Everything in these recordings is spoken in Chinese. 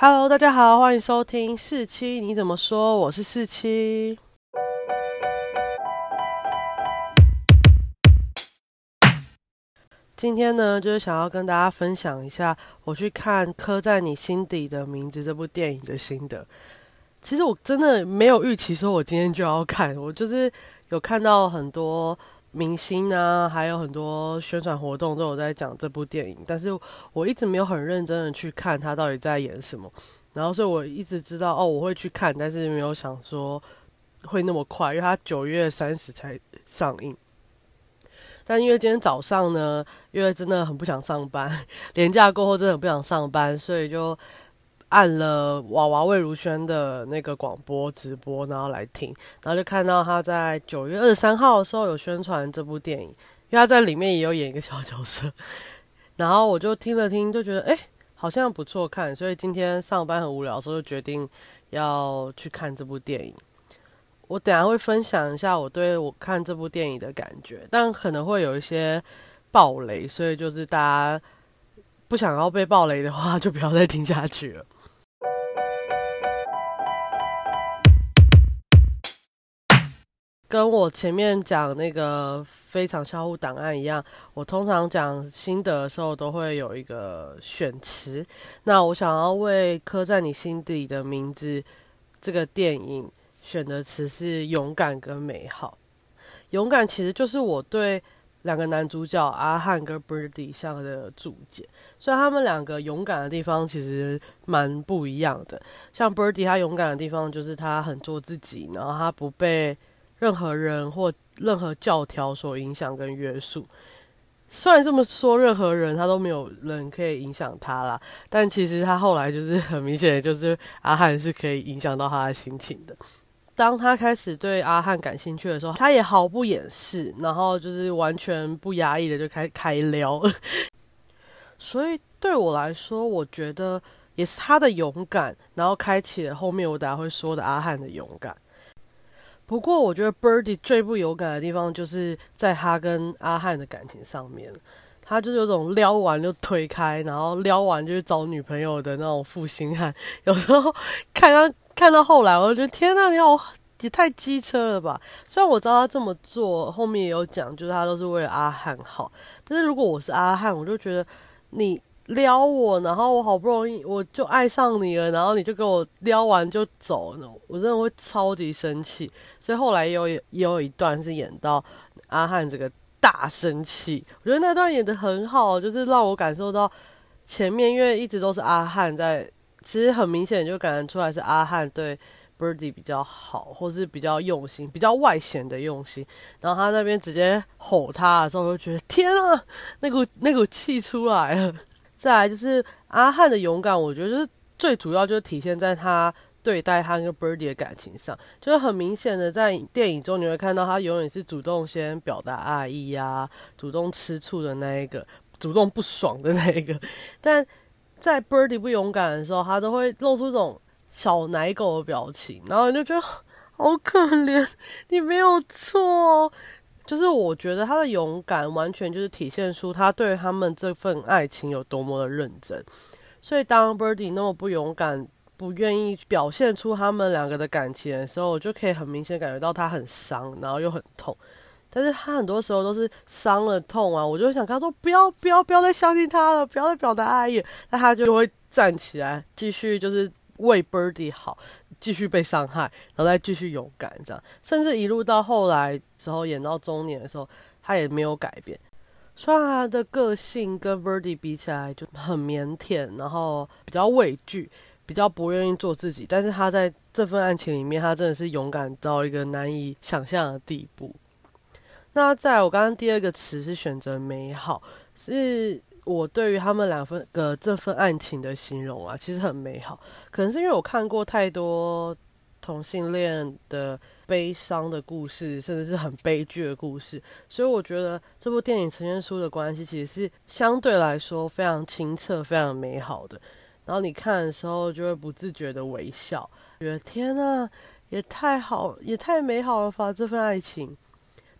Hello，大家好，欢迎收听四七，你怎么说？我是四七。今天呢，就是想要跟大家分享一下我去看《刻在你心底的名字》这部电影的心得。其实我真的没有预期说我今天就要看，我就是有看到很多。明星啊，还有很多宣传活动都有在讲这部电影，但是我一直没有很认真的去看他到底在演什么。然后，所以我一直知道哦，我会去看，但是没有想说会那么快，因为他九月三十才上映。但因为今天早上呢，因为真的很不想上班，年假过后真的很不想上班，所以就。按了娃娃魏如萱的那个广播直播，然后来听，然后就看到他在九月二十三号的时候有宣传这部电影，因为他在里面也有演一个小角色，然后我就听了听，就觉得哎，好像不错看，所以今天上班很无聊的时候，就决定要去看这部电影。我等下会分享一下我对我看这部电影的感觉，但可能会有一些暴雷，所以就是大家不想要被暴雷的话，就不要再听下去了。跟我前面讲那个非常销户档案一样，我通常讲心得的时候都会有一个选词。那我想要为刻在你心底的名字这个电影选的词是勇敢跟美好。勇敢其实就是我对两个男主角阿汉跟 Birdy 上的注解。虽然他们两个勇敢的地方其实蛮不一样的，像 Birdy 他勇敢的地方就是他很做自己，然后他不被。任何人或任何教条所影响跟约束，虽然这么说，任何人他都没有人可以影响他啦，但其实他后来就是很明显，就是阿汉是可以影响到他的心情的。当他开始对阿汉感兴趣的时候，他也毫不掩饰，然后就是完全不压抑的就开开撩。所以对我来说，我觉得也是他的勇敢，然后开启了后面我等下会说的阿汉的勇敢。不过，我觉得 Birdy 最不勇敢的地方，就是在他跟阿汉的感情上面。他就是有种撩完就推开，然后撩完就去找女朋友的那种负心汉。有时候看到 看到后来，我就觉得天呐，你好也太机车了吧！虽然我知道他这么做，后面也有讲，就是他都是为了阿汉好。但是如果我是阿汉，我就觉得你。撩我，然后我好不容易我就爱上你了，然后你就给我撩完就走，我真的会超级生气。所以后来有也有一段是演到阿汉这个大生气，我觉得那段演的很好，就是让我感受到前面因为一直都是阿汉在，其实很明显就感觉出来是阿汉对 Birdy 比较好，或是比较用心，比较外显的用心。然后他那边直接吼他的时候，就觉得天啊，那股那股气出来了。再来就是阿汉的勇敢，我觉得就是最主要就是体现在他对待他跟 Birdy 的感情上，就是很明显的在电影中你会看到他永远是主动先表达爱意呀，主动吃醋的那一个，主动不爽的那一个。但在 Birdy 不勇敢的时候，他都会露出这种小奶狗的表情，然后你就觉得 好可怜，你没有错。就是我觉得他的勇敢完全就是体现出他对他们这份爱情有多么的认真。所以当 Birdy 那么不勇敢、不愿意表现出他们两个的感情的时候，我就可以很明显感觉到他很伤，然后又很痛。但是他很多时候都是伤了痛啊，我就想跟他说：“不要、不要、不要再相信他了，不要再表达爱意。”那他就会站起来，继续就是为 Birdy 好。继续被伤害，然后再继续勇敢，这样，甚至一路到后来之后演到中年的时候，他也没有改变。虽然他的个性跟 Birdy 比起来就很腼腆，然后比较畏惧，比较不愿意做自己，但是他在这份爱情里面，他真的是勇敢到一个难以想象的地步。那在我刚刚第二个词是选择美好，是。我对于他们两份个这份爱情的形容啊，其实很美好。可能是因为我看过太多同性恋的悲伤的故事，甚至是很悲剧的故事，所以我觉得这部电影呈现出的关系，其实是相对来说非常清澈、非常美好的。然后你看的时候，就会不自觉的微笑，觉得天呐，也太好，也太美好了吧！这份爱情，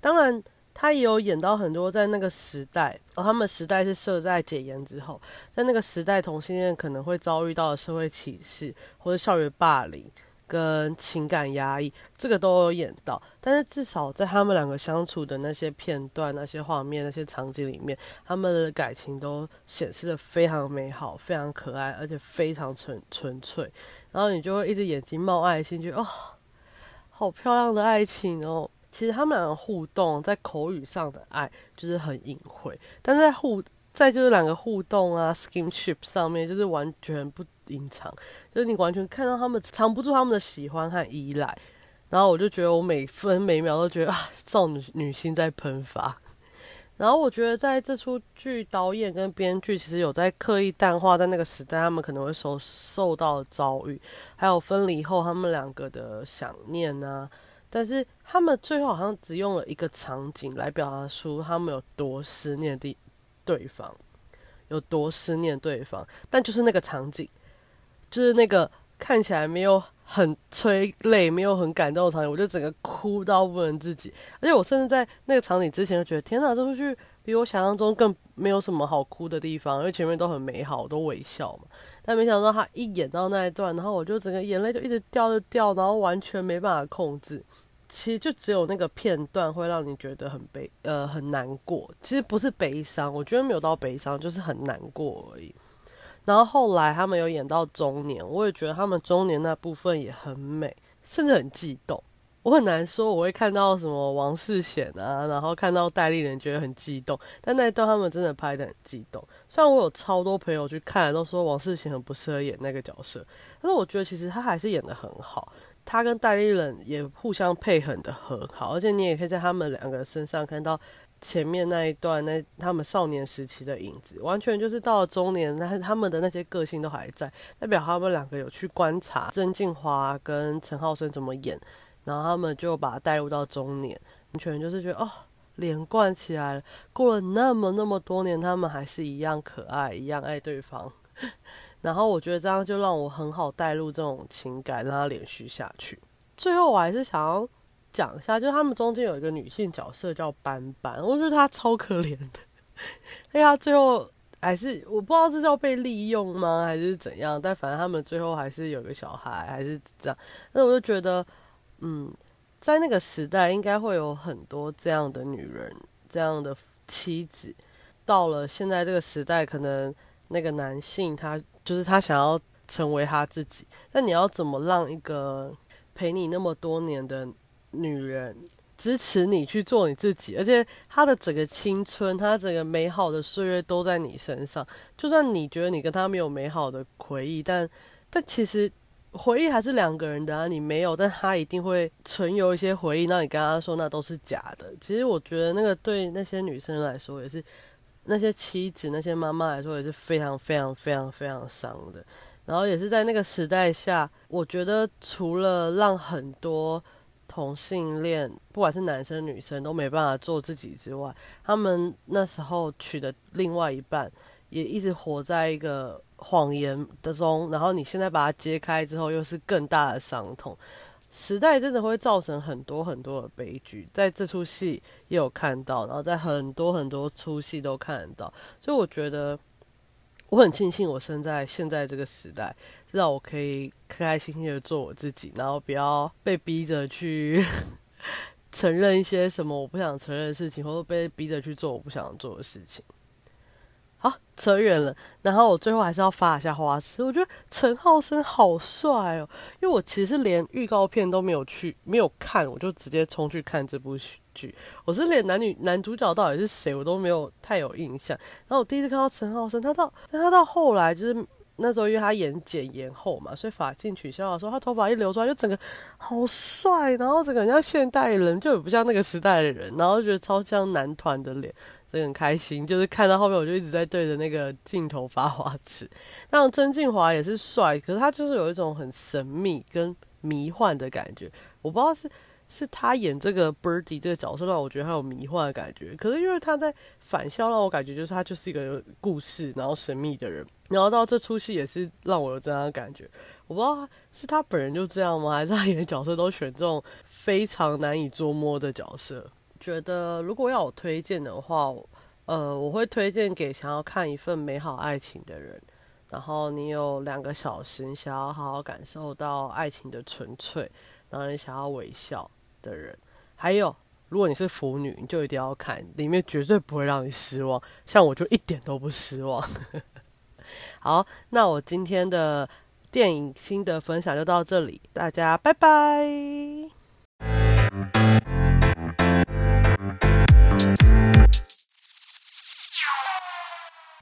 当然。他也有演到很多在那个时代，哦，他们时代是设在解严之后，在那个时代同性恋可能会遭遇到的社会歧视或者校园霸凌。跟情感压抑，这个都有演到，但是至少在他们两个相处的那些片段、那些画面、那些场景里面，他们的感情都显示的非常美好、非常可爱，而且非常纯纯粹。然后你就会一直眼睛冒爱心，觉得哦，好漂亮的爱情哦。其实他们两个互动在口语上的爱就是很隐晦，但在互在就是两个互动啊，skinship 上面就是完全不。隐藏，就是你完全看到他们藏不住他们的喜欢和依赖，然后我就觉得我每分每秒都觉得 啊，少女女心在喷发。然后我觉得在这出剧导演跟编剧其实有在刻意淡化在那个时代他们可能会受受到遭遇，还有分离后他们两个的想念啊。但是他们最后好像只用了一个场景来表达出他们有多思念的对方，有多思念对方，但就是那个场景。就是那个看起来没有很催泪、没有很感动的场景，我就整个哭到不能自己。而且我甚至在那个场景之前就觉得，天哪，这部剧比我想象中更没有什么好哭的地方，因为前面都很美好，都微笑嘛。但没想到他一演到那一段，然后我就整个眼泪就一直掉着掉，然后完全没办法控制。其实就只有那个片段会让你觉得很悲，呃，很难过。其实不是悲伤，我觉得没有到悲伤，就是很难过而已。然后后来他们有演到中年，我也觉得他们中年那部分也很美，甚至很激动。我很难说我会看到什么王世贤啊，然后看到戴立人觉得很激动，但那一段他们真的拍的很激动。虽然我有超多朋友去看，都说王世贤很不适合演那个角色，但是我觉得其实他还是演的很好。他跟戴立人也互相配合的很好，而且你也可以在他们两个身上看到。前面那一段，那他们少年时期的影子，完全就是到了中年，那他们的那些个性都还在，代表他们两个有去观察曾静华跟陈浩生怎么演，然后他们就把他带入到中年，完全就是觉得哦，连贯起来了。过了那么那么多年，他们还是一样可爱，一样爱对方。然后我觉得这样就让我很好带入这种情感，让它连续下去。最后我还是想要。讲一下，就他们中间有一个女性角色叫斑斑，我觉得她超可怜的。哎呀，最后还是我不知道这叫被利用吗，还是怎样？但反正他们最后还是有个小孩，还是这样。那我就觉得，嗯，在那个时代，应该会有很多这样的女人，这样的妻子。到了现在这个时代，可能那个男性他就是他想要成为他自己，那你要怎么让一个陪你那么多年的？女人支持你去做你自己，而且她的整个青春，她整个美好的岁月都在你身上。就算你觉得你跟她没有美好的回忆，但但其实回忆还是两个人的啊。你没有，但他一定会存有一些回忆，让你跟她说那都是假的。其实我觉得那个对那些女生来说，也是那些妻子、那些妈妈来说，也是非常非常非常非常伤的。然后也是在那个时代下，我觉得除了让很多。同性恋，不管是男生女生，都没办法做自己之外，他们那时候娶的另外一半，也一直活在一个谎言的中。然后你现在把它揭开之后，又是更大的伤痛。时代真的会造成很多很多的悲剧，在这出戏也有看到，然后在很多很多出戏都看得到。所以我觉得，我很庆幸我生在现在这个时代。让我可以开开心心的做我自己，然后不要被逼着去 承认一些什么我不想承认的事情，或者被逼着去做我不想做的事情。好，扯远了。然后我最后还是要发一下花痴，我觉得陈浩生好帅哦，因为我其实连预告片都没有去没有看，我就直接冲去看这部剧。我是连男女男主角到底是谁我都没有太有印象。然后我第一次看到陈浩生，他到但他到后来就是。那时候因为他演剪延后嘛，所以发镜取消的时候，他头发一留出来就整个好帅，然后整个像现代人，就也不像那个时代的人，然后觉得超像男团的脸，就很开心。就是看到后面，我就一直在对着那个镜头发花痴。那曾静华也是帅，可是他就是有一种很神秘跟迷幻的感觉，我不知道是。是他演这个 Birdy 这个角色让我觉得他有迷幻的感觉，可是因为他在反校让我感觉就是他就是一个故事，然后神秘的人，然后到这出戏也是让我有这样的感觉。我不知道是他本人就这样吗，还是他演的角色都选这种非常难以捉摸的角色？觉得如果要我推荐的话，呃，我会推荐给想要看一份美好爱情的人。然后你有两个小时，你想要好好感受到爱情的纯粹，然后你想要微笑的人。还有，如果你是腐女，你就一定要看，里面绝对不会让你失望。像我就一点都不失望。好，那我今天的电影心得分享就到这里，大家拜拜。